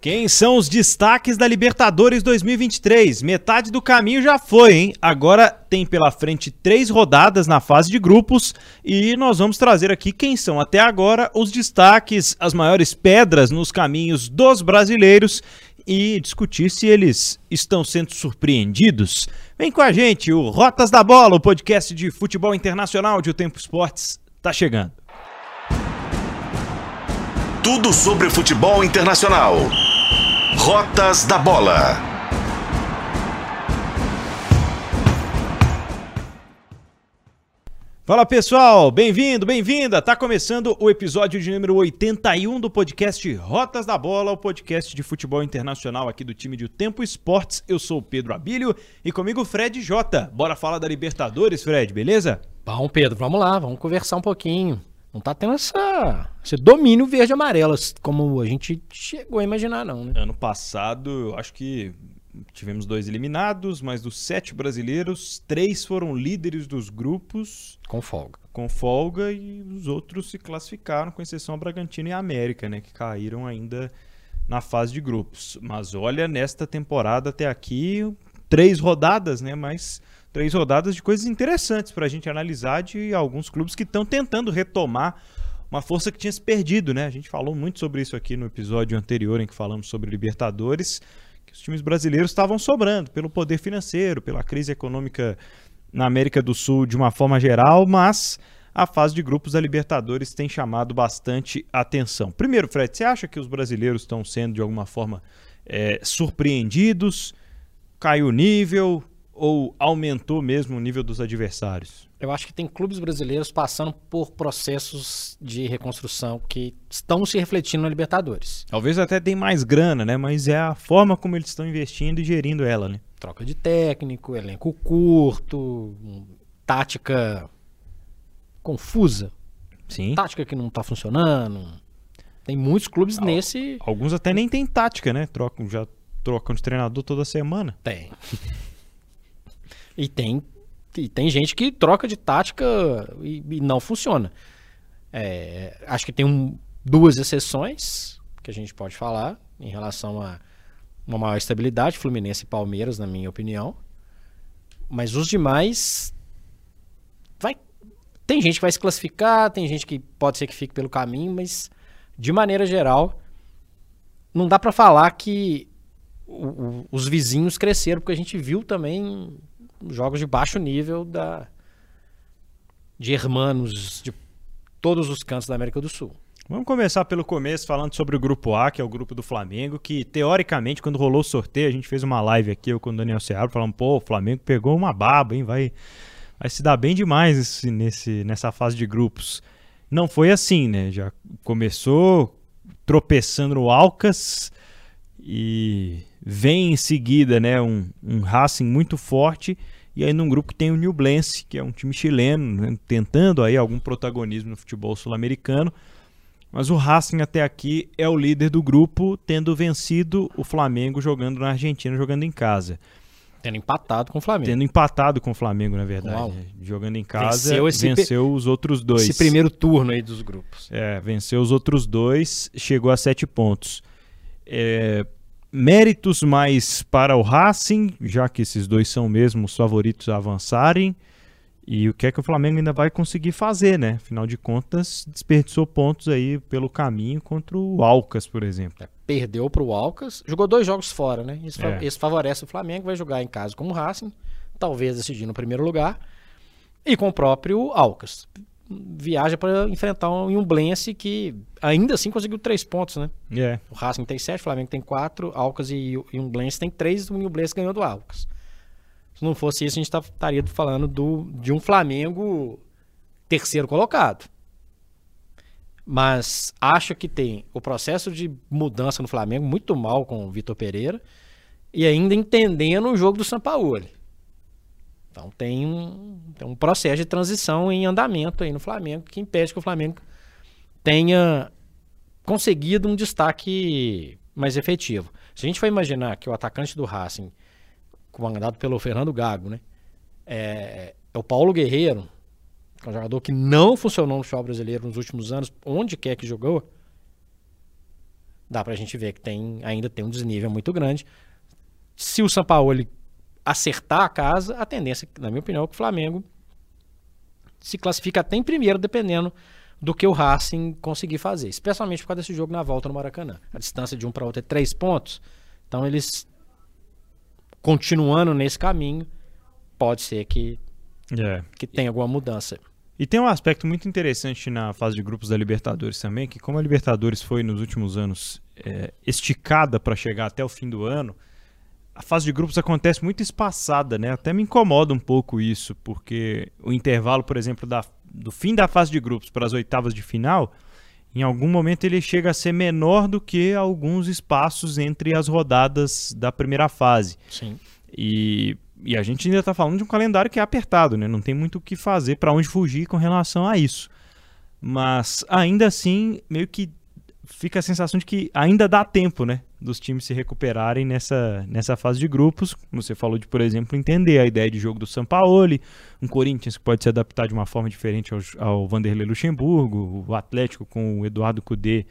Quem são os destaques da Libertadores 2023? Metade do caminho já foi, hein? Agora tem pela frente três rodadas na fase de grupos e nós vamos trazer aqui quem são até agora os destaques, as maiores pedras nos caminhos dos brasileiros e discutir se eles estão sendo surpreendidos. Vem com a gente, o Rotas da Bola, o podcast de futebol internacional de O Tempo Esportes, tá chegando. Tudo sobre futebol internacional. Rotas da Bola. Fala pessoal, bem-vindo, bem-vinda. Tá começando o episódio de número 81 do podcast Rotas da Bola, o podcast de futebol internacional aqui do time de O Tempo Esportes. Eu sou o Pedro Abílio e comigo Fred Jota. Bora falar da Libertadores, Fred, beleza? Bom, Pedro, vamos lá, vamos conversar um pouquinho. Não tá tendo essa, esse domínio verde-amarelo, como a gente chegou a imaginar, não, né? Ano passado, eu acho que tivemos dois eliminados, mas dos sete brasileiros, três foram líderes dos grupos. Com folga. Com folga, e os outros se classificaram, com exceção a Bragantino e a América, né? Que caíram ainda na fase de grupos. Mas olha, nesta temporada até aqui, três rodadas, né? Mas três rodadas de coisas interessantes para a gente analisar de alguns clubes que estão tentando retomar uma força que tinha se perdido, né? A gente falou muito sobre isso aqui no episódio anterior em que falamos sobre Libertadores, que os times brasileiros estavam sobrando pelo poder financeiro, pela crise econômica na América do Sul de uma forma geral, mas a fase de grupos da Libertadores tem chamado bastante atenção. Primeiro, Fred, você acha que os brasileiros estão sendo de alguma forma é, surpreendidos? Caiu o nível? Ou aumentou mesmo o nível dos adversários? Eu acho que tem clubes brasileiros passando por processos de reconstrução que estão se refletindo na Libertadores. Talvez até tem mais grana, né? Mas é a forma como eles estão investindo e gerindo ela, né? Troca de técnico, elenco curto, tática confusa. Sim. Tática que não está funcionando. Tem muitos clubes Al nesse. Alguns até nem tem tática, né? Trocam, já trocam de treinador toda semana. Tem. E tem, e tem gente que troca de tática e, e não funciona. É, acho que tem um, duas exceções que a gente pode falar em relação a uma maior estabilidade, Fluminense e Palmeiras, na minha opinião. Mas os demais. Vai, tem gente que vai se classificar, tem gente que pode ser que fique pelo caminho, mas de maneira geral, não dá para falar que o, o, os vizinhos cresceram, porque a gente viu também jogos de baixo nível da de hermanos de todos os cantos da América do Sul. Vamos começar pelo começo, falando sobre o grupo A, que é o grupo do Flamengo, que teoricamente, quando rolou o sorteio, a gente fez uma live aqui, eu com o Daniel Seabra, falando, pô, o Flamengo pegou uma baba, hein, vai, vai se dar bem demais esse, nesse, nessa fase de grupos. Não foi assim, né? Já começou tropeçando no Alcas e Vem em seguida né, um, um Racing muito forte. E aí num grupo tem o Newblense, que é um time chileno, né, tentando aí algum protagonismo no futebol sul-americano. Mas o Racing até aqui é o líder do grupo, tendo vencido o Flamengo jogando na Argentina, jogando em casa. Tendo empatado com o Flamengo. Tendo empatado com o Flamengo, na verdade. Uau. Né, jogando em casa, venceu, venceu os outros dois. Esse primeiro turno aí dos grupos. É, venceu os outros dois, chegou a sete pontos. É, méritos mais para o Racing, já que esses dois são mesmo os favoritos a avançarem. E o que é que o Flamengo ainda vai conseguir fazer, né? Afinal de contas, desperdiçou pontos aí pelo caminho contra o Alcas, por exemplo. É, perdeu para o Alcas, jogou dois jogos fora, né? Isso, é. isso favorece o Flamengo, vai jogar em casa com o Racing, talvez decidir no primeiro lugar, e com o próprio Alcas viaja para enfrentar um Umblense que ainda assim conseguiu três pontos, né? Yeah. O Racing tem sete, o Flamengo tem quatro, Alcas e, Umblense tem três, o Umblense ganhou do Alcas. Se não fosse isso, a gente estaria falando do, de um Flamengo terceiro colocado. Mas acho que tem o processo de mudança no Flamengo muito mal com o Vitor Pereira e ainda entendendo o jogo do Sampaoli. Então tem um, tem um processo de transição em andamento aí no Flamengo que impede que o Flamengo tenha conseguido um destaque mais efetivo. Se a gente for imaginar que o atacante do Racing, comandado pelo Fernando Gago, né, é, é o Paulo Guerreiro, que é um jogador que não funcionou no futebol brasileiro nos últimos anos, onde quer que jogou, dá pra gente ver que tem, ainda tem um desnível muito grande. Se o Sampaoli acertar a casa, a tendência, na minha opinião, é que o Flamengo se classifica até em primeiro, dependendo do que o Racing conseguir fazer, especialmente por causa desse jogo na volta no Maracanã. A distância de um para outro é três pontos, então eles continuando nesse caminho, pode ser que, É. que tenha alguma mudança. E tem um aspecto muito interessante na fase de grupos da Libertadores também, que como a Libertadores foi nos últimos anos é, esticada para chegar até o fim do ano, a fase de grupos acontece muito espaçada, né? Até me incomoda um pouco isso, porque o intervalo, por exemplo, da, do fim da fase de grupos para as oitavas de final, em algum momento ele chega a ser menor do que alguns espaços entre as rodadas da primeira fase. Sim. E, e a gente ainda está falando de um calendário que é apertado, né? Não tem muito o que fazer, para onde fugir com relação a isso. Mas ainda assim, meio que fica a sensação de que ainda dá tempo, né? Dos times se recuperarem nessa, nessa fase de grupos. Como você falou de, por exemplo, entender a ideia de jogo do Sampaoli, um Corinthians que pode se adaptar de uma forma diferente ao, ao Vanderlei Luxemburgo, o Atlético com o Eduardo Cudê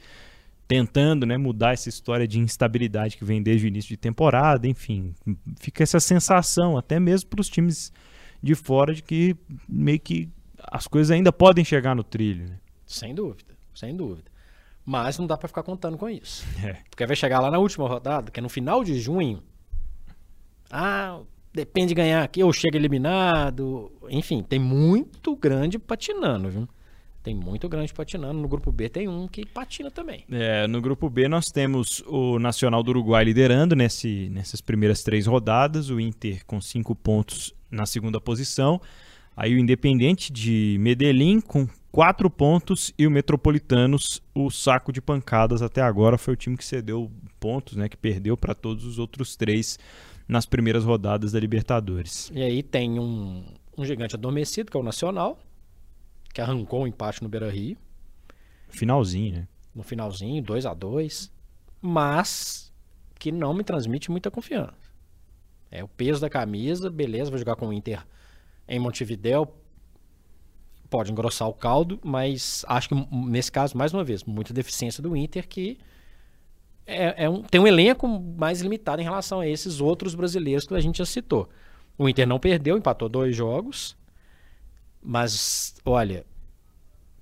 tentando né, mudar essa história de instabilidade que vem desde o início de temporada, enfim, fica essa sensação, até mesmo para os times de fora, de que meio que as coisas ainda podem chegar no trilho. Né? Sem dúvida, sem dúvida. Mas não dá pra ficar contando com isso. É. Porque vai chegar lá na última rodada, que é no final de junho. Ah, depende de ganhar aqui, ou chega eliminado. Enfim, tem muito grande patinando, viu? Tem muito grande patinando. No grupo B tem um que patina também. É, no grupo B nós temos o Nacional do Uruguai liderando nesse, nessas primeiras três rodadas, o Inter com cinco pontos na segunda posição, aí o Independente de Medellín com quatro pontos e o Metropolitanos, o saco de pancadas até agora foi o time que cedeu pontos, né, que perdeu para todos os outros três nas primeiras rodadas da Libertadores. E aí tem um, um gigante adormecido, que é o Nacional, que arrancou um empate no Beira Rio. Finalzinho, né? no finalzinho, 2 a 2 mas que não me transmite muita confiança. É o peso da camisa, beleza, vou jogar com o Inter em Montevideo, pode engrossar o caldo, mas acho que m- nesse caso, mais uma vez, muita deficiência do Inter que é, é um- tem um elenco mais limitado em relação a esses outros brasileiros que a gente já citou. O Inter não perdeu, empatou dois jogos, mas olha,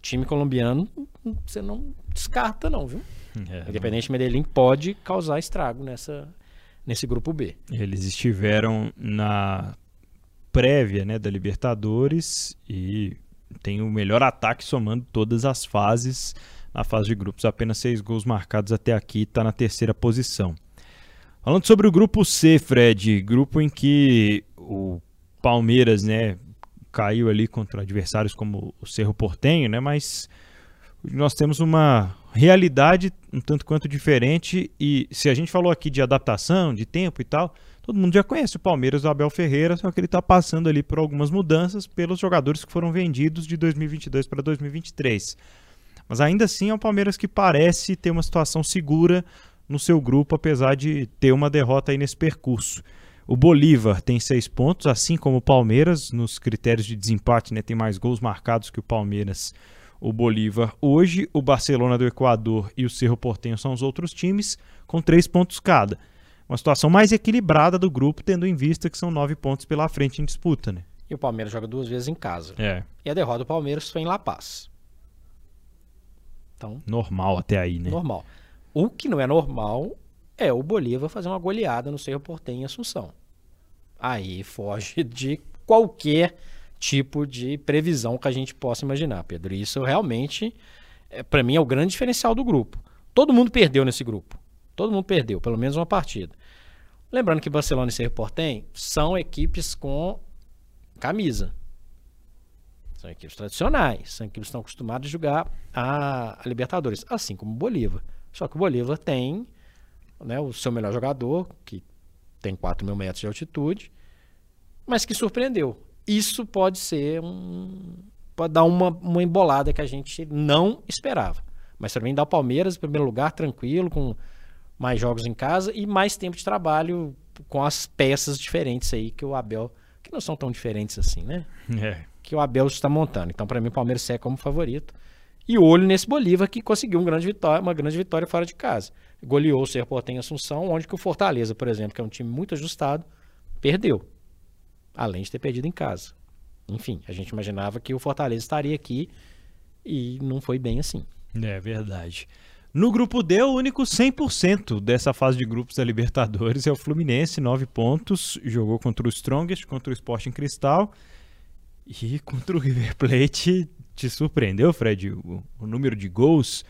time colombiano você não descarta não, viu? É, Independente Medellín pode causar estrago nessa nesse grupo B. Eles estiveram na prévia né, da Libertadores e tem o melhor ataque somando todas as fases. Na fase de grupos, apenas seis gols marcados até aqui, está na terceira posição. Falando sobre o grupo C, Fred, grupo em que o Palmeiras né, caiu ali contra adversários como o Cerro Portenho, né, mas nós temos uma realidade um tanto quanto diferente e se a gente falou aqui de adaptação, de tempo e tal, todo mundo já conhece o Palmeiras do Abel Ferreira, só que ele está passando ali por algumas mudanças pelos jogadores que foram vendidos de 2022 para 2023. Mas ainda assim é um Palmeiras que parece ter uma situação segura no seu grupo, apesar de ter uma derrota aí nesse percurso. O Bolívar tem seis pontos, assim como o Palmeiras, nos critérios de desempate, né, tem mais gols marcados que o Palmeiras. O Bolívar hoje, o Barcelona do Equador e o Cerro Portenho são os outros times, com três pontos cada. Uma situação mais equilibrada do grupo, tendo em vista que são nove pontos pela frente em disputa. Né? E o Palmeiras joga duas vezes em casa. É, E a derrota do Palmeiras foi em La Paz. Então, normal até aí, né? normal. O que não é normal é o Bolívar fazer uma goleada no Cerro Portenho em Assunção. Aí foge de qualquer tipo de previsão que a gente possa imaginar, Pedro. Isso realmente, é, para mim, é o grande diferencial do grupo. Todo mundo perdeu nesse grupo. Todo mundo perdeu, pelo menos uma partida. Lembrando que Barcelona e Cerro são equipes com camisa. São equipes tradicionais, são equipes que estão acostumadas a jogar a, a Libertadores, assim como o Bolívar. Só que o Bolívar tem né, o seu melhor jogador, que tem 4 mil metros de altitude, mas que surpreendeu. Isso pode ser um. pode dar uma, uma embolada que a gente não esperava. Mas também dá o Palmeiras em primeiro lugar, tranquilo, com mais jogos em casa e mais tempo de trabalho com as peças diferentes aí que o Abel, que não são tão diferentes assim, né? É. Que o Abel está montando. Então, para mim, o Palmeiras segue como favorito. E olho nesse Bolívar que conseguiu um grande vitória, uma grande vitória fora de casa. Goleou o Serporte em Assunção, onde que o Fortaleza, por exemplo, que é um time muito ajustado, perdeu. Além de ter perdido em casa. Enfim, a gente imaginava que o Fortaleza estaria aqui e não foi bem assim. É verdade. No grupo D, o único 100% dessa fase de grupos da Libertadores é o Fluminense, 9 pontos. Jogou contra o Strongest, contra o Sporting Cristal. E contra o River Plate, te surpreendeu, Fred, o, o número de gols?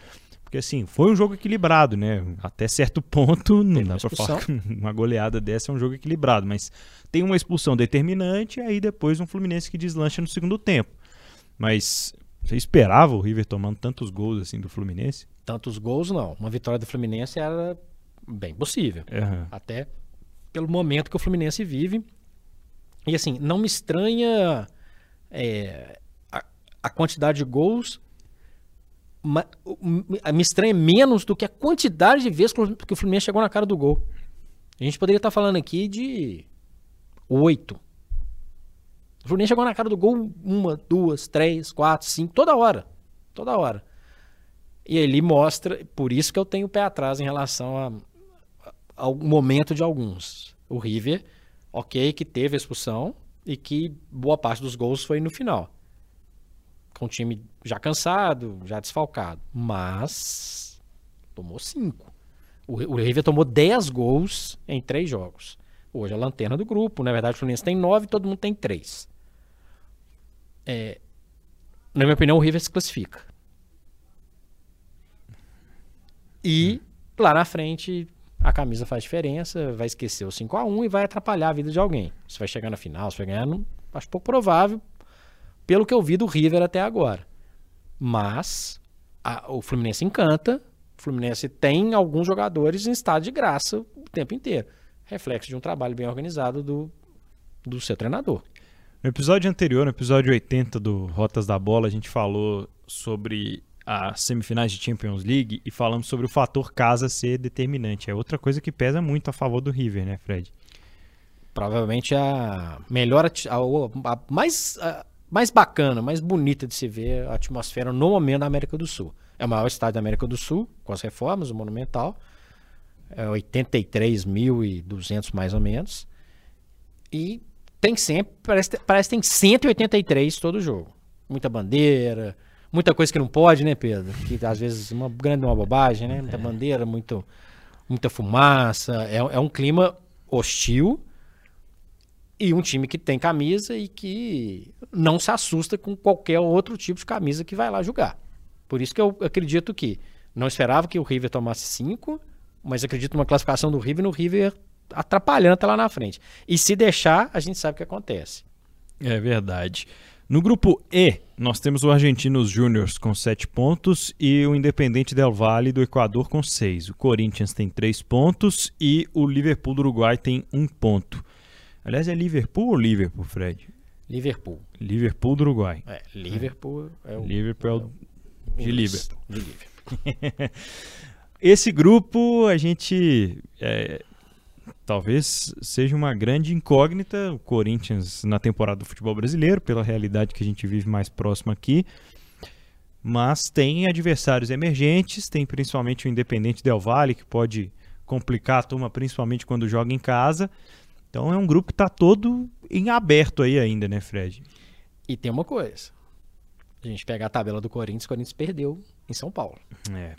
Porque assim, foi um jogo equilibrado, né? Até certo ponto, não dá falar que uma goleada dessa é um jogo equilibrado, mas tem uma expulsão determinante e aí depois um Fluminense que deslancha no segundo tempo. Mas você esperava o River tomando tantos gols assim do Fluminense? Tantos gols, não. Uma vitória do Fluminense era bem possível. Aham. Até pelo momento que o Fluminense vive. E assim, não me estranha é, a, a quantidade de gols. Me estranha menos do que a quantidade de vezes que o Fluminense chegou na cara do gol. A gente poderia estar falando aqui de oito. O Fluminense chegou na cara do gol uma, duas, três, quatro, cinco, toda hora. Toda hora. E ele mostra, por isso que eu tenho o pé atrás em relação a, ao momento de alguns. O River, ok, que teve a expulsão e que boa parte dos gols foi no final. Com o time já cansado, já desfalcado. Mas tomou cinco. O, o River tomou 10 gols em três jogos. Hoje é a lanterna do grupo. Na verdade, o Fluminense tem nove, todo mundo tem três. É, na minha opinião, o River se classifica. E lá na frente a camisa faz diferença, vai esquecer o 5 a 1 e vai atrapalhar a vida de alguém. Se vai chegar na final, se vai ganhar, não, acho pouco provável, pelo que eu vi do River até agora. Mas a- o Fluminense encanta, o Fluminense tem alguns jogadores em estado de graça o tempo inteiro. Reflexo de um trabalho bem organizado do, do seu treinador. No episódio anterior, no episódio 80 do Rotas da Bola, a gente falou sobre as semifinais de Champions League e falamos sobre o fator casa ser determinante. É outra coisa que pesa muito a favor do River, né, Fred? Provavelmente a melhor, a, a mais, a mais bacana, mais bonita de se ver a atmosfera no momento da América do Sul. É o maior estádio da América do Sul, com as reformas, o Monumental. É 83.200 mais ou menos. E tem sempre, parece, parece que tem 183 todo jogo. Muita bandeira, muita coisa que não pode, né, Pedro? Que às vezes uma grande uma bobagem, né? Muita bandeira, muito, muita fumaça. É, é um clima hostil e um time que tem camisa e que não se assusta com qualquer outro tipo de camisa que vai lá jogar. Por isso que eu acredito que não esperava que o River tomasse cinco, mas acredito numa classificação do River no River atrapalhando até lá na frente. E se deixar, a gente sabe o que acontece. É verdade. No grupo E, nós temos o Argentinos Júniors com 7 pontos e o Independente Del Valle do Equador com 6. O Corinthians tem 3 pontos e o Liverpool do Uruguai tem 1 ponto. Aliás, é Liverpool ou Liverpool, Fred? Liverpool. Liverpool do Uruguai. É, Liverpool é o. Liverpool é o de Liverpool. De Liverpool. Esse grupo a gente é, talvez seja uma grande incógnita. O Corinthians na temporada do futebol brasileiro, pela realidade que a gente vive mais próximo aqui. Mas tem adversários emergentes, tem principalmente o Independente Del Valle, que pode complicar a turma, principalmente quando joga em casa. Então é um grupo que está todo em aberto aí ainda, né, Fred? E tem uma coisa. A gente pega a tabela do Corinthians, o Corinthians perdeu em São Paulo. É.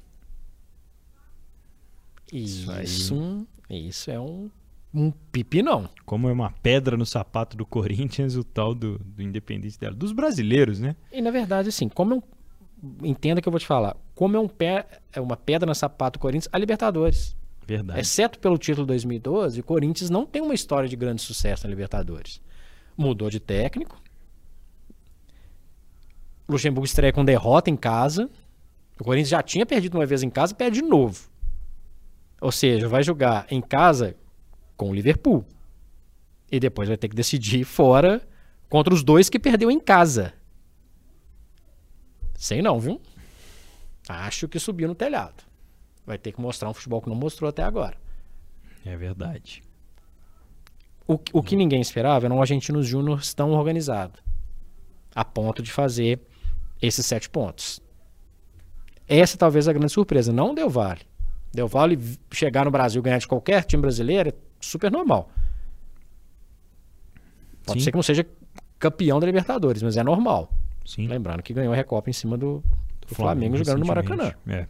Isso, isso, isso é um, um pipinão. Como é uma pedra no sapato do Corinthians, o tal do, do Independente dela. Dos brasileiros, né? E na verdade, assim, como é um. Entenda que eu vou te falar. Como é um pé, é uma pedra no sapato do Corinthians, a Libertadores. Verdade. Exceto pelo título 2012, o Corinthians não tem uma história de grande sucesso na Libertadores. Mudou de técnico. Luxemburgo estreia com derrota em casa. O Corinthians já tinha perdido uma vez em casa e perde de novo. Ou seja, vai jogar em casa com o Liverpool. E depois vai ter que decidir fora contra os dois que perdeu em casa. Sei não, viu? Acho que subiu no telhado. Vai ter que mostrar um futebol que não mostrou até agora. É verdade. O, o que ninguém esperava era um Argentinos Júnior tão organizado. A ponto de fazer esses sete pontos. Essa talvez a grande surpresa, não o Del Valle. Del Valle chegar no Brasil e ganhar de qualquer time brasileiro é super normal. Pode Sim. ser que não seja campeão da Libertadores, mas é normal. Sim. Lembrando que ganhou a Recopa em cima do, do Flamengo, jogando no Maracanã. É.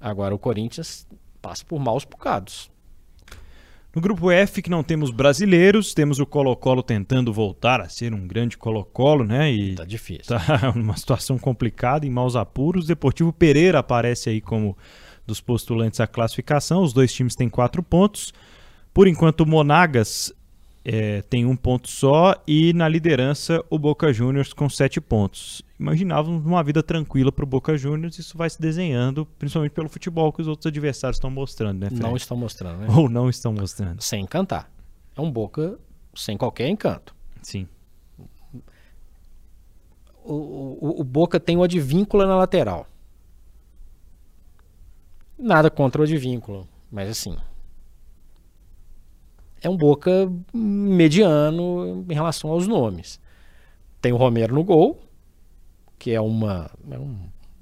Agora o Corinthians passa por maus bocados. No grupo F, que não temos brasileiros, temos o Colo-Colo tentando voltar a ser um grande Colo-Colo, né? E Tá difícil. tá numa situação complicada, em maus apuros. Deportivo Pereira aparece aí como dos postulantes à classificação. Os dois times têm quatro pontos. Por enquanto, o Monagas eh, tem um ponto só e na liderança o Boca Juniors com sete pontos. Imaginávamos uma vida tranquila para o Boca Juniors, isso vai se desenhando, principalmente pelo futebol que os outros adversários estão mostrando, né? Fred? Não estão mostrando, né? Ou não estão mostrando. Sem encantar. É um Boca sem qualquer encanto. Sim. O, o, o Boca tem o advíncula na lateral. Nada contra o advíncula, mas assim. É um Boca mediano em relação aos nomes. Tem o Romero no gol, que é, uma, é um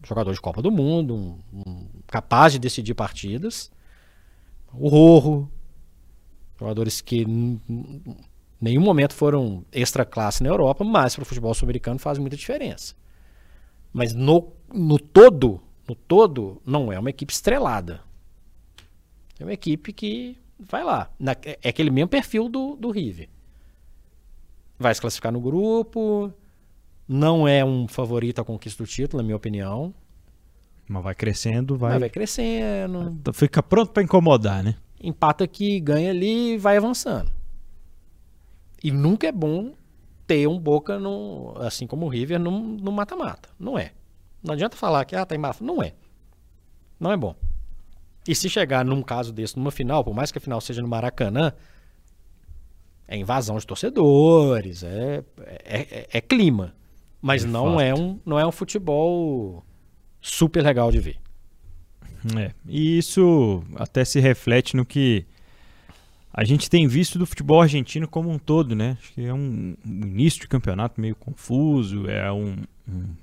jogador de Copa do Mundo, um- um- capaz de decidir partidas. O Rorro, jogadores que em nenhum momento foram extra classe na Europa, mas para o futebol sul-americano faz muita diferença. Mas no, no todo, no todo, não é uma equipe estrelada. É uma equipe que vai lá. Na- é é aquele mesmo perfil do, do River. Vai se classificar no grupo. Não é um favorito à conquista do título, na minha opinião. Mas vai crescendo, Vai, vai. vai crescendo. Fica pronto para incomodar, né? empata aqui, ganha ali e vai avançando. E nunca é bom ter um Boca, no, assim como o River, no mata-mata. Não é. Não adianta falar que ah, tá em Não é. Não é bom. E se chegar num caso desse, numa final, por mais que a final seja no Maracanã, é invasão de torcedores, é, é, é- é clima. Mas De não fato. é, um, não é um futebol super legal de ver. É, e isso até se reflete no que a gente tem visto do futebol argentino como um todo, né? Acho que é um, um início de campeonato meio confuso, é um, um-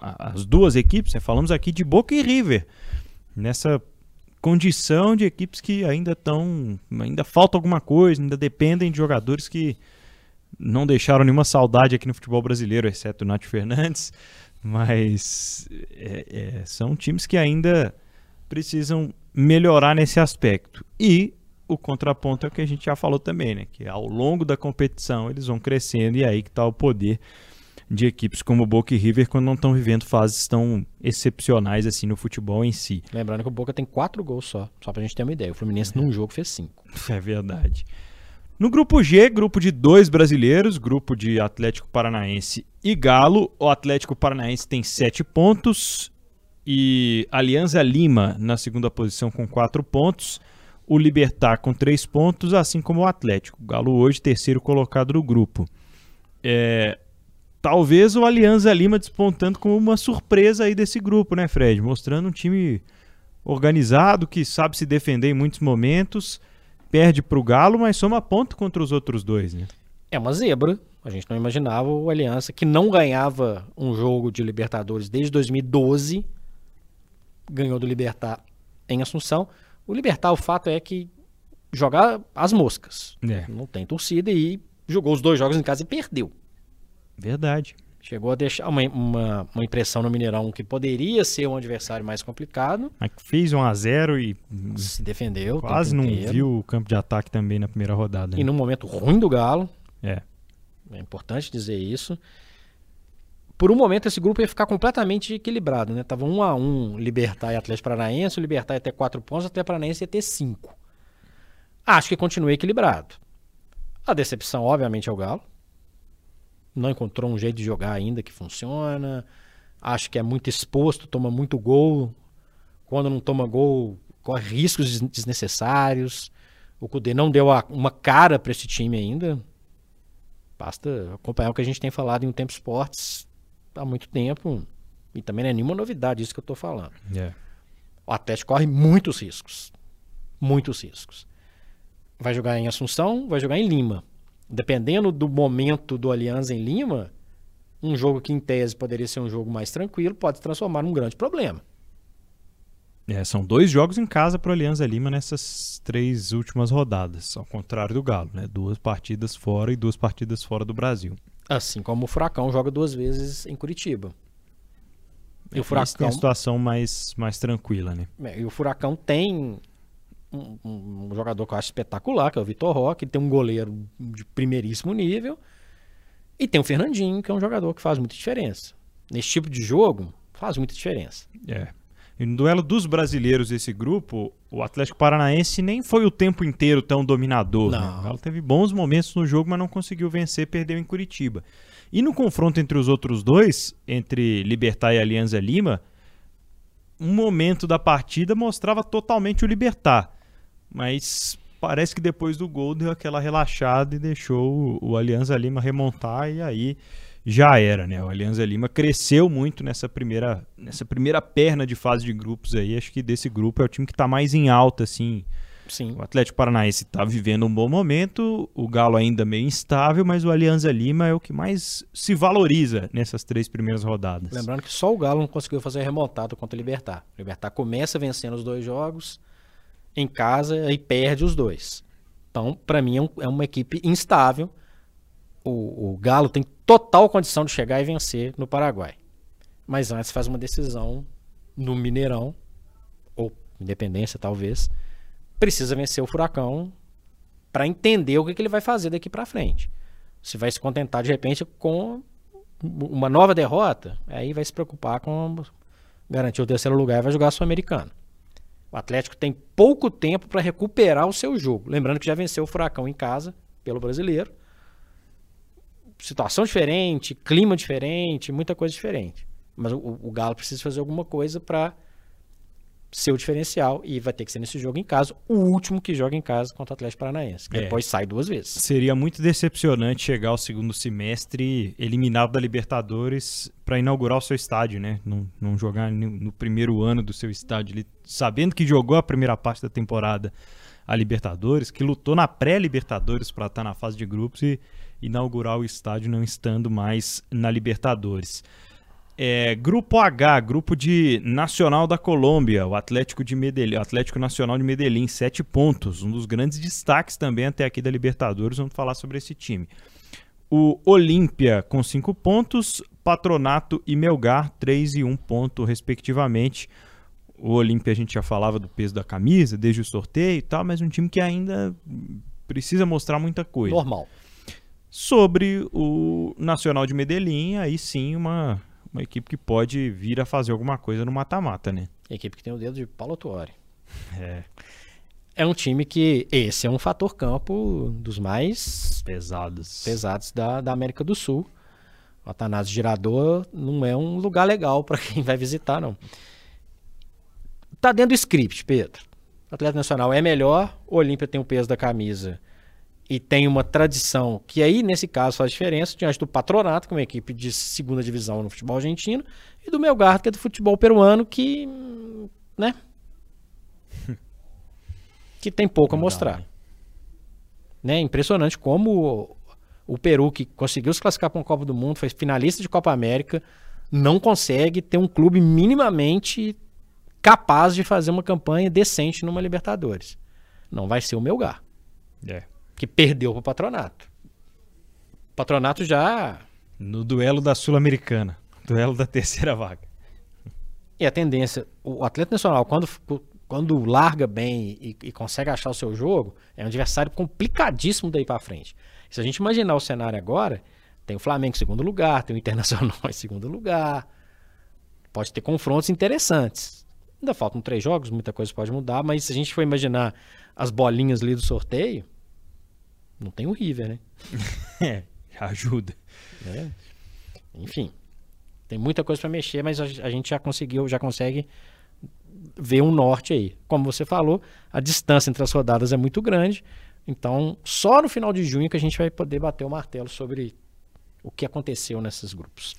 as duas equipes, né? falamos aqui de Boca e River, nessa condição de equipes que ainda estão, ainda falta alguma coisa, ainda dependem de jogadores que não deixaram nenhuma saudade aqui no futebol brasileiro, exceto o Nath Fernandes, mas é- é, são times que ainda precisam melhorar nesse aspecto. E o contraponto é o que a gente já falou também, né? Que ao longo da competição eles vão crescendo e é aí que está o poder de equipes como Boca e River quando não estão vivendo fases tão excepcionais assim no futebol em si. Lembrando que o Boca tem quatro gols só, só pra gente ter uma ideia. O Fluminense num jogo fez cinco. É verdade. No grupo G, grupo de dois brasileiros, grupo de Atlético Paranaense e Galo. O Atlético Paranaense tem sete pontos e Alianza Lima na segunda posição com quatro pontos. O Libertar com três pontos, assim como o Atlético. O Galo hoje terceiro colocado do grupo. É, talvez o Alianza Lima despontando como uma surpresa aí desse grupo, né, Fred? Mostrando um time organizado que sabe se defender em muitos momentos perde pro Galo, mas soma ponto contra os outros dois, né? É uma zebra. A gente não imaginava o Aliança, que não ganhava um jogo de Libertadores desde 2012, ganhou do Libertar em Assunção. O Libertar, o fato é que jogar as moscas. É. Não tem torcida e jogou os dois jogos em casa e perdeu. Verdade. Chegou a deixar uma, uma, uma impressão no Mineirão que poderia ser um adversário mais complicado. Mas fez 1 a 0 e Se defendeu. quase não viu o campo de ataque também na primeira rodada. E né? num momento ruim do Galo. É. É importante dizer isso. Por um momento esse grupo ia ficar completamente equilibrado, né? Tava um a um Libertar e Atlético Paranaense, o Libertar ia ter quatro pontos, o Atlético Paranaense ia ter cinco. Acho que continua equilibrado. A decepção, obviamente, é o Galo. Não encontrou um jeito de jogar ainda que funciona. Acho que é muito exposto, toma muito gol. Quando não toma gol, corre riscos des- desnecessários. O Cudê não deu uma cara para esse time ainda. Basta acompanhar o que a gente tem falado em um Tempo Esportes há muito tempo. E também não é nenhuma novidade isso que eu estou falando. É. O Atlético corre muitos riscos. Muitos riscos. Vai jogar em Assunção, vai jogar em Lima. Dependendo do momento do Aliança em Lima, um jogo que em tese poderia ser um jogo mais tranquilo pode se transformar num grande problema. É, são dois jogos em casa para o Alianza Lima nessas três últimas rodadas, ao contrário do Galo, né? Duas partidas fora e duas partidas fora do Brasil. Assim como o Furacão joga duas vezes em Curitiba. E o Furacão tem a situação mais, mais tranquila, né? É, e o Furacão tem um, um, jogador que eu acho espetacular, que é o Vitor Roque, ele tem um goleiro de primeiríssimo nível. E tem o Fernandinho, que é um jogador que faz muita diferença. Nesse tipo de jogo, faz muita diferença. É. E no duelo dos brasileiros desse grupo, o Atlético Paranaense nem foi o tempo inteiro tão dominador. Né? Não. Né? O Galo teve bons momentos no jogo, mas não conseguiu vencer, perdeu em Curitiba. E no confronto entre os outros dois, entre Libertar e Alianza Lima, um momento da partida mostrava totalmente o Libertar. Mas parece que depois do gol deu aquela relaxada e deixou o, Alianza Lima remontar e aí já era, né? O Alianza Lima cresceu muito nessa primeira, nessa primeira perna de fase de grupos aí. Acho que desse grupo é o time que está mais em alta, assim. Sim. O Atlético Paranaense está vivendo um bom momento, o Galo ainda meio instável, mas o Alianza Lima é o que mais se valoriza nessas três primeiras rodadas. Lembrando que só o Galo não conseguiu fazer remontada contra o Libertar. O Libertar começa vencendo os dois jogos em casa e perde os dois. Então, para mim, é, um, é, uma equipe instável. O, o Galo tem total condição de chegar e vencer no Paraguai. Mas antes faz uma decisão no Mineirão, ou Independência talvez, precisa vencer o Furacão para entender o que, que ele vai fazer daqui para frente. Se vai se contentar de repente com uma nova derrota, aí vai se preocupar com garantir o terceiro lugar e vai jogar Sul-Americano. O Atlético tem pouco tempo para recuperar o seu jogo. Lembrando que já venceu o Furacão em casa, pelo brasileiro situação diferente, clima diferente, muita coisa diferente. Mas o, o Galo precisa fazer alguma coisa para ser o diferencial e vai ter que ser nesse jogo em casa, o último que joga em casa contra o Atlético Paranaense, que é. depois sai duas vezes. Seria muito decepcionante chegar ao segundo semestre eliminado da Libertadores para inaugurar o seu estádio, né? Não, não jogar no, no, primeiro ano do seu estádio, ele, sabendo que jogou a primeira parte da temporada a Libertadores, que lutou na pré-Libertadores para estar tá na fase de grupos e inaugurar o estádio não estando mais na Libertadores. É, grupo H, grupo de Nacional da Colômbia, o Atlético de Medellín, Atlético Nacional de Medellín, sete pontos, um dos grandes destaques também até aqui da Libertadores, vamos falar sobre esse time. O Olímpia com cinco pontos, Patronato e Melgar, três e um ponto, respectivamente. O Olímpia a gente já falava do peso da camisa, desde o sorteio e tal, mas um time que ainda precisa mostrar muita coisa. Normal. Sobre o Nacional de Medellín, aí sim uma, uma equipe que pode vir a fazer alguma coisa no mata-mata, né? Equipe que tem o dedo de Paulo Tuori. É. É um time que. Esse é um fator campo dos mais pesados pesados da, da América do Sul. O Atanásio Girador não é um lugar legal para quem vai visitar, não. Tá dentro do script, Pedro. O Atlético Nacional é melhor, o Olímpia tem o peso da camisa e tem uma tradição que aí, nesse caso, faz diferença diante do Patronato, que é uma equipe de segunda divisão no futebol argentino, e do Melgar, que é do futebol peruano, que, né, que tem pouco a mostrar. Né? Impressionante como o, o Peru, que conseguiu se classificar para uma Copa do Mundo, foi finalista de Copa América, não consegue ter um clube minimamente capaz de fazer uma campanha decente numa Libertadores. Não vai ser o Melgar. É que perdeu para o patronato. O patronato já. No duelo da Sul-Americana. Duelo da terceira vaga. E a tendência, o Atlético Nacional, quando, quando larga bem e, e consegue achar o seu jogo, é um adversário complicadíssimo daí para frente. Se a gente imaginar o cenário agora, tem o Flamengo em segundo lugar, tem o Internacional em segundo lugar. Pode ter confrontos interessantes. Ainda faltam três jogos, muita coisa pode mudar, mas se a gente for imaginar as bolinhas ali do sorteio, não tem o River, né? é, ajuda. É. Enfim, tem muita coisa para mexer, mas a, a, gente já conseguiu, já consegue ver um norte aí. Como você falou, a distância entre as rodadas é muito grande. Então, só no final de junho que a gente vai poder bater o martelo sobre o que aconteceu nesses grupos.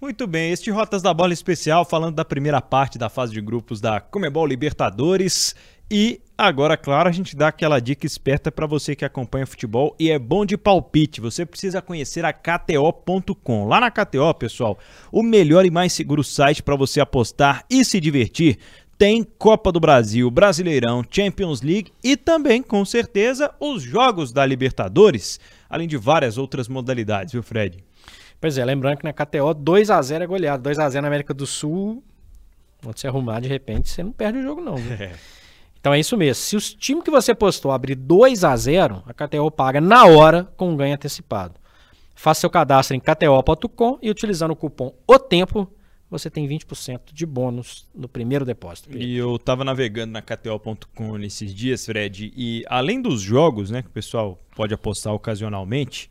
Muito bem, este Rotas da Bola especial falando da primeira parte da fase de grupos da Comebol Libertadores. E agora, claro, a gente dá aquela dica esperta para você que acompanha futebol e é bom de palpite. Você precisa conhecer a KTO.com. Lá na KTO, pessoal, o melhor e mais seguro site para você apostar e se divertir tem Copa do Brasil, Brasileirão, Champions League e também, com certeza, os jogos da Libertadores, além de várias outras modalidades, viu, Fred? Pois é, lembrando que na KTO 2x0 é goleado. 2x0 na América do Sul, quando você arrumar de repente, você não perde o jogo, não. É. Então é isso mesmo. Se o time que você postou abrir 2 a 0 a KTO paga na hora com um ganho antecipado. Faça seu cadastro em kto.com e utilizando o cupom O Tempo, você tem 20% de bônus no primeiro depósito. E eu estava navegando na kto.com nesses dias, Fred, e além dos jogos, né, que o pessoal pode apostar ocasionalmente,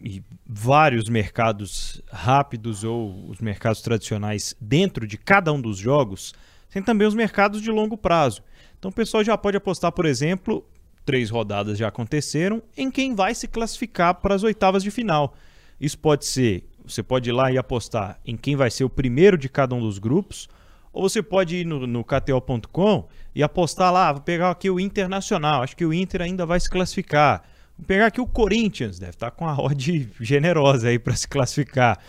e vários mercados rápidos ou os mercados tradicionais dentro de cada um dos jogos, tem também os mercados de longo prazo. Então o pessoal já pode apostar, por exemplo, três rodadas já aconteceram, em quem vai se classificar para as oitavas de final. Isso pode ser, você pode ir lá e apostar em quem vai ser o primeiro de cada um dos grupos, ou você pode ir no, no KTO.com e apostar lá, vou pegar aqui o Internacional, acho que o Inter ainda vai se classificar. Vou pegar aqui o Corinthians, deve estar com a odd generosa aí para se classificar.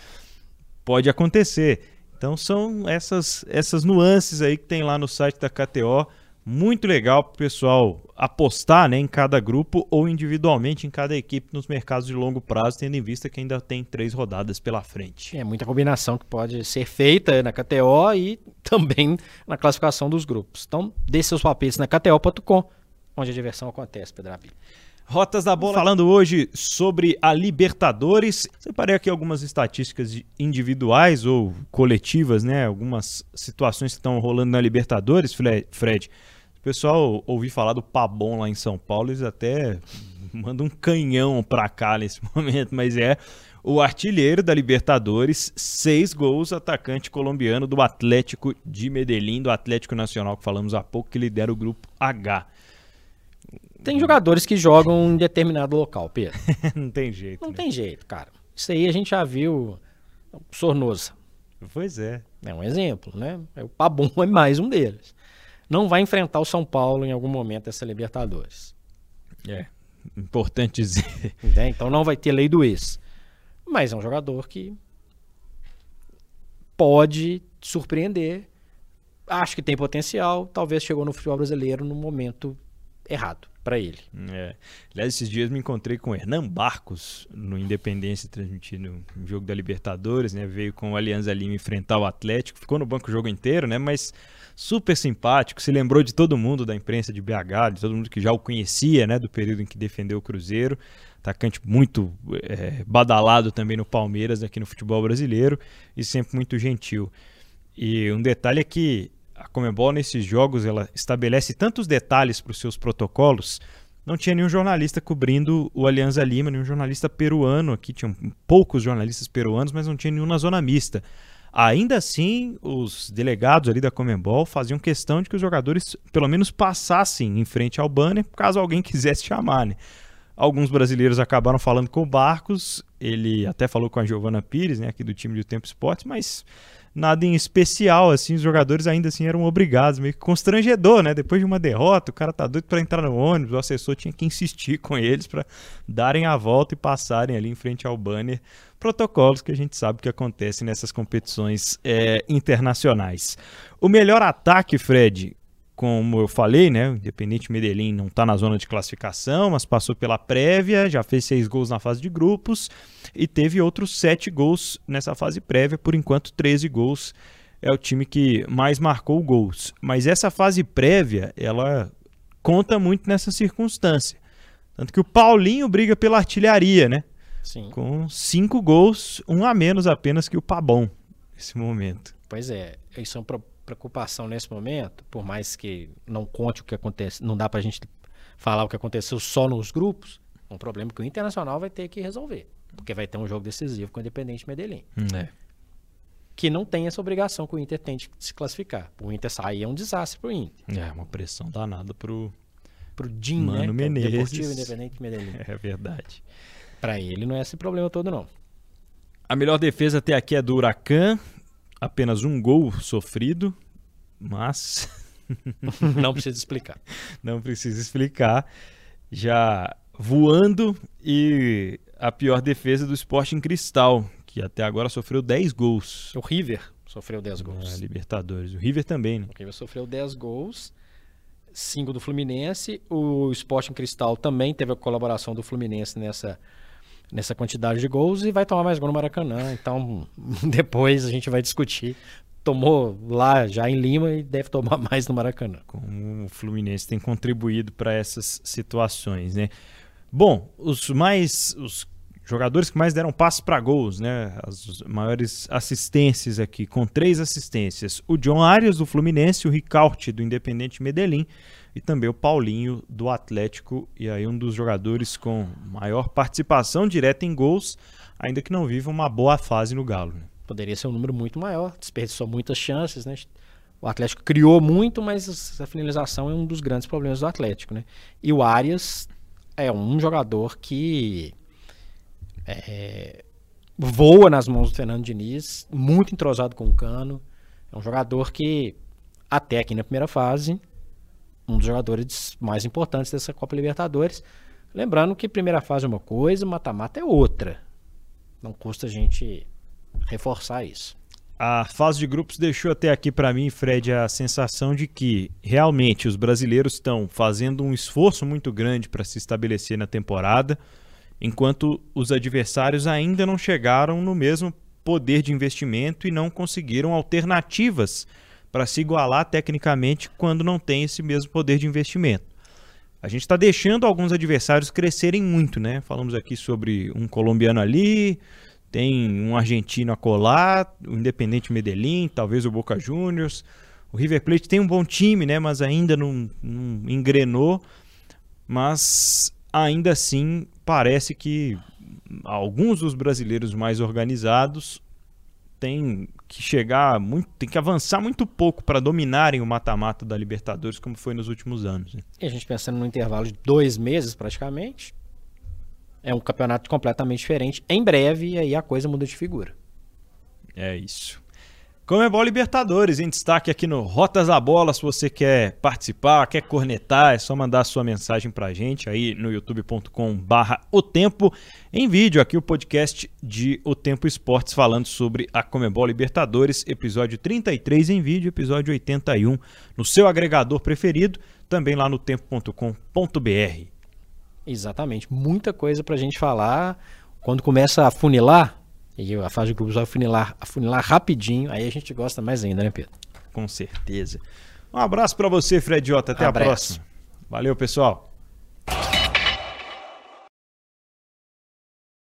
Pode acontecer. Então são essas, essas nuances aí que tem lá no site da KTO muito legal para o pessoal apostar né, em cada grupo ou individualmente em cada equipe nos mercados de longo prazo, tendo em vista que ainda tem três rodadas pela frente. É muita combinação que pode ser feita na KTO e também na classificação dos grupos. Então, dê seus palpites na KTO.com, onde a diversão acontece, Pedro Abel. Rotas da Bola falando hoje sobre a Libertadores. Separei aqui algumas estatísticas individuais ou coletivas, né? Algumas situações que estão rolando na Libertadores, Fred pessoal ouvi falar do Pabon lá em São Paulo, eles até mandam um canhão pra cá nesse momento, mas é o artilheiro da Libertadores, seis gols, atacante colombiano do Atlético de Medellín, do Atlético Nacional, que falamos há pouco, que lidera o grupo H. Tem jogadores que jogam em determinado local, Pedro. Não tem jeito. Não né? tem jeito, cara. Isso aí a gente já viu. Sornosa. Pois é. É um exemplo, né? O Pabon é mais um deles não vai enfrentar o São Paulo em algum momento dessa Libertadores. É, importante dizer. Então não vai ter lei do ex. Mas é um jogador que pode surpreender. Acho que tem potencial. Talvez chegou no futebol brasileiro no momento errado para ele. É. Aliás, esses dias me encontrei com o Hernan Barcos no Independência transmitindo um jogo da Libertadores, né? Veio com o Alianza Lima enfrentar o Atlético, ficou no banco o jogo inteiro, né? Mas super simpático, se lembrou de todo mundo da imprensa de BH, de todo mundo que já o conhecia, né, do período em que defendeu o Cruzeiro. Atacante muito é, badalado também no Palmeiras, aqui no futebol brasileiro, e sempre muito gentil. E um detalhe é que a Comebol nesses jogos ela estabelece tantos detalhes para os seus protocolos. Não tinha nenhum jornalista cobrindo o Alianza Lima, nenhum jornalista peruano aqui. Tinham poucos jornalistas peruanos, mas não tinha nenhum na zona mista. Ainda assim, os delegados ali da Comembol faziam questão de que os jogadores pelo menos passassem em frente ao banner, caso alguém quisesse chamar, né? Alguns brasileiros acabaram falando com o Barcos, ele até falou com a Giovana Pires, né, aqui do time do Tempo Esportes, mas nada em especial, assim, os jogadores ainda assim eram obrigados, meio que constrangedor, né? Depois de uma derrota, o cara tá doido para entrar no ônibus, o assessor tinha que insistir com eles para darem a volta e passarem ali em frente ao banner. Protocolos que a gente sabe que acontecem nessas competições é, internacionais. O melhor ataque, Fred, como eu falei, né? O Independente Medellín não está na zona de classificação, mas passou pela prévia, já fez seis gols na fase de grupos e teve outros sete gols nessa fase prévia, por enquanto 13 gols. É o time que mais marcou gols. Mas essa fase prévia, ela conta muito nessa circunstância. Tanto que o Paulinho briga pela artilharia, né? Sim. Com cinco gols, um a menos apenas que o Pabon nesse momento. Pois é, isso é um preocupação nesse momento, por mais que não conte o que acontece, não dá para a gente falar o que aconteceu só nos grupos, é um problema que o Internacional vai ter que resolver, porque vai ter um jogo decisivo com o Independente Medellín. É. Que não tem essa obrigação que o Inter tem de se classificar. O Inter sair é um desastre pro Inter. É, uma pressão danada pro, pro Din, Mano né? Menezes. É Deportivo Independente Medellín. É verdade. Para ele não é esse problema todo, não. A melhor defesa até aqui é do Huracan, apenas um gol sofrido, mas. não precisa explicar. Não precisa explicar. Já voando e a pior defesa do esporte em cristal, que até agora sofreu 10 gols. O River. Sofreu 10 gols. Na Libertadores. O River também, né? O River sofreu 10 gols, 5 do Fluminense. O Sporting Cristal também teve a colaboração do Fluminense nessa, nessa quantidade de gols e vai tomar mais gol no Maracanã. Então, depois a gente vai discutir. Tomou lá já em Lima e deve tomar mais no Maracanã. Como o Fluminense tem contribuído para essas situações, né? Bom, os mais os jogadores que mais deram passos para gols, né? As maiores assistências aqui, com três assistências. O John Arias, do Fluminense, o Ricaute, do Independente Medellín, e também o Paulinho, do Atlético, e aí um dos jogadores com maior participação direta em gols, ainda que não viva uma boa fase no Galo. Né? Poderia ser um número muito maior, desperdiçou muitas chances, né? O Atlético criou muito, mas a finalização é um dos grandes problemas do Atlético, né? E o Arias é um jogador que é, voa nas mãos do Fernando Diniz, muito entrosado com o Cano. É um jogador que, até aqui na primeira fase, um dos jogadores mais importantes dessa Copa Libertadores. Lembrando que primeira fase é uma coisa, mata-mata é outra. Não custa a gente reforçar isso. A fase de grupos deixou até aqui para mim, Fred, a sensação de que realmente os brasileiros estão fazendo um esforço muito grande para se estabelecer na temporada, enquanto os adversários ainda não chegaram no mesmo poder de investimento e não conseguiram alternativas para se igualar tecnicamente quando não tem esse mesmo poder de investimento. A gente está deixando alguns adversários crescerem muito, né? Falamos aqui sobre um colombiano ali, tem um argentino a colar, o Independente Medellín, talvez o Boca Juniors. O River Plate tem um bom time, né? Mas ainda não, não engrenou. Mas ainda assim parece que alguns dos brasileiros mais organizados têm que chegar muito, tem que avançar muito pouco para dominarem o mata-mata da Libertadores, como foi nos últimos anos. Né? E a gente pensando no intervalo de dois meses praticamente, é um campeonato completamente diferente. Em breve, aí a coisa muda de figura. É isso. Comebol Libertadores em destaque aqui no Rotas da Bola. Se você quer participar, quer cornetar, é só mandar sua mensagem pra gente aí no youtube.com/barra O Tempo. Em vídeo, aqui o podcast de O Tempo Esportes falando sobre a Comebol Libertadores, episódio 33 em vídeo, episódio 81 no seu agregador preferido, também lá no tempo.com.br. Exatamente. Muita coisa para a gente falar. Quando começa a funilar, e a fase de grupos vai afunilar, afunilar rapidinho, aí a gente gosta mais ainda, né, Pedro? Com certeza. Um abraço para você, Fred Jota. Até a próxima. Valeu, pessoal.